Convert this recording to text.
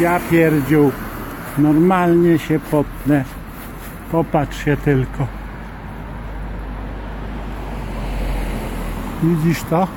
Ja pierdził. Normalnie się potnę. Popatrz się tylko. Widzisz to?